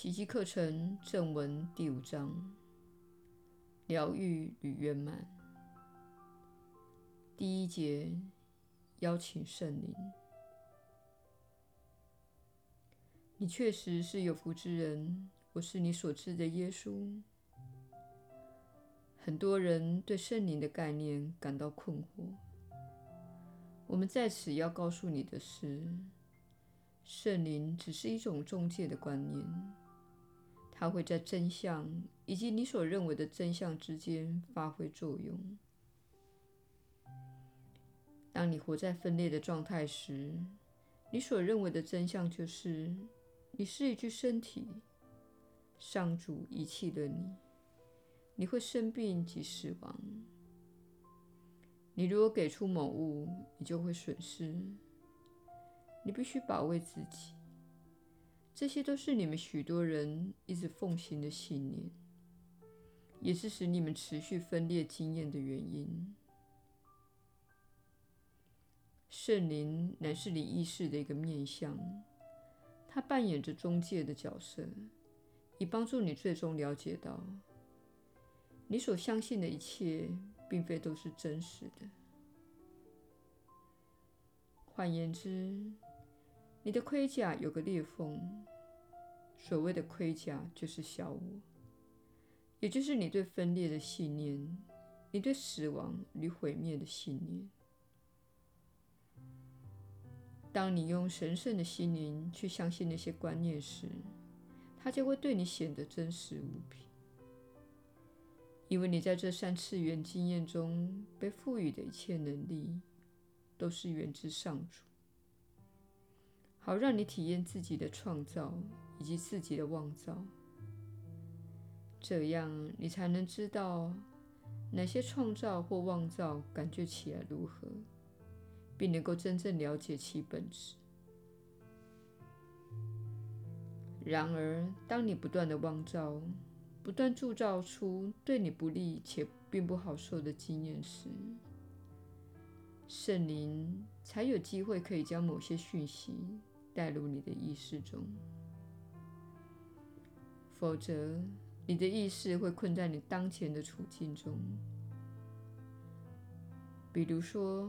奇迹课程正文第五章：疗愈与圆满。第一节：邀请圣灵。你确实是有福之人，我是你所知的耶稣。很多人对圣灵的概念感到困惑。我们在此要告诉你的是，圣灵只是一种中介的观念，它会在真相以及你所认为的真相之间发挥作用。当你活在分裂的状态时，你所认为的真相就是你是一具身体，上主遗弃了你，你会生病及死亡。你如果给出某物，你就会损失。你必须保卫自己。这些都是你们许多人一直奉行的信念，也是使你们持续分裂经验的原因。圣灵乃是你意识的一个面向，它扮演着中介的角色，以帮助你最终了解到，你所相信的一切，并非都是真实的。换言之，你的盔甲有个裂缝。所谓的盔甲就是小我，也就是你对分裂的信念，你对死亡与毁灭的信念。当你用神圣的心灵去相信那些观念时，它就会对你显得真实无比。因为你在这三次元经验中被赋予的一切能力，都是源自上主，好让你体验自己的创造以及自己的妄造。这样你才能知道哪些创造或妄造感觉起来如何，并能够真正了解其本质。然而，当你不断的妄造，不断铸造出对你不利且并不好受的经验时，圣灵才有机会可以将某些讯息带入你的意识中。否则，你的意识会困在你当前的处境中。比如说，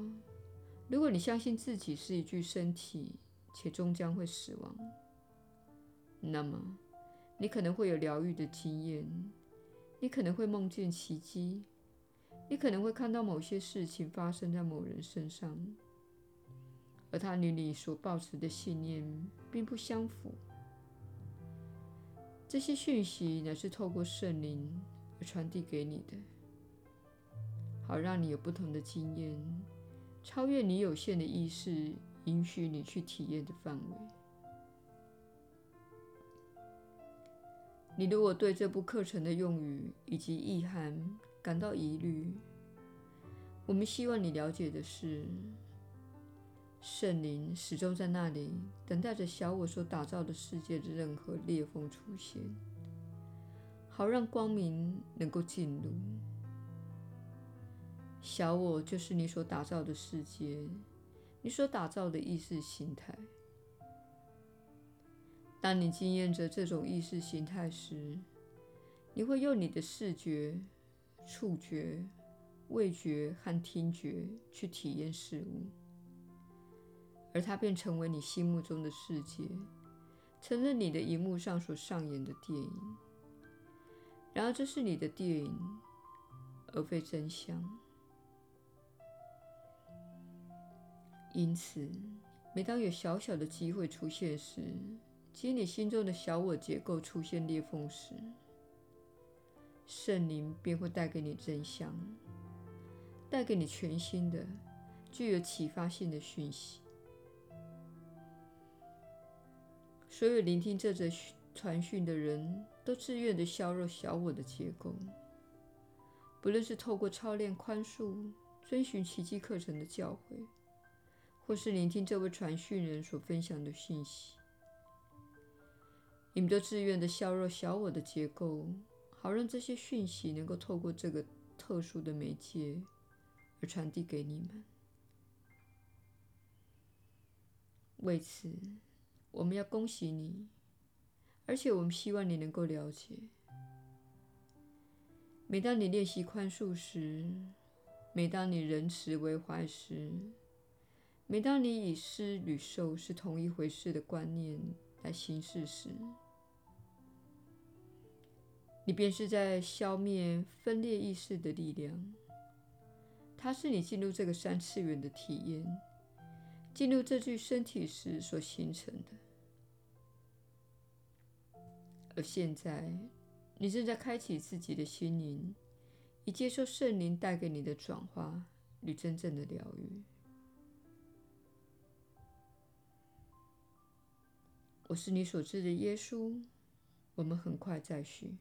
如果你相信自己是一具身体且终将会死亡，那么，你可能会有疗愈的经验，你可能会梦见奇迹，你可能会看到某些事情发生在某人身上，而它与你所抱持的信念并不相符。这些讯息乃是透过圣灵而传递给你的，好让你有不同的经验，超越你有限的意识允许你去体验的范围。你如果对这部课程的用语以及意涵感到疑虑，我们希望你了解的是，圣灵始终在那里等待着小我所打造的世界的任何裂缝出现，好让光明能够进入。小我就是你所打造的世界，你所打造的意识形态。当你经验着这种意识形态时，你会用你的视觉、触觉、味觉和听觉去体验事物，而它便成为你心目中的世界，成了你的荧幕上所上演的电影。然而，这是你的电影，而非真相。因此，每当有小小的机会出现时，即你心中的小我结构出现裂缝时，圣灵便会带给你真相，带给你全新的、具有启发性的讯息。所有聆听这则传讯的人都自愿地削弱小我的结构，不论是透过操练宽恕、遵循奇迹课程的教诲，或是聆听这位传讯人所分享的讯息。你们都自愿地削弱小我的结构，好让这些讯息能够透过这个特殊的媒介而传递给你们。为此，我们要恭喜你，而且我们希望你能够了解。每当你练习宽恕时，每当你仁慈为怀时，每当你以施与受是同一回事的观念来行事时，你便是在消灭分裂意识的力量。它是你进入这个三次元的体验，进入这具身体时所形成的。而现在，你正在开启自己的心灵，以接受圣灵带给你的转化与真正的疗愈。我是你所知的耶稣。我们很快再续。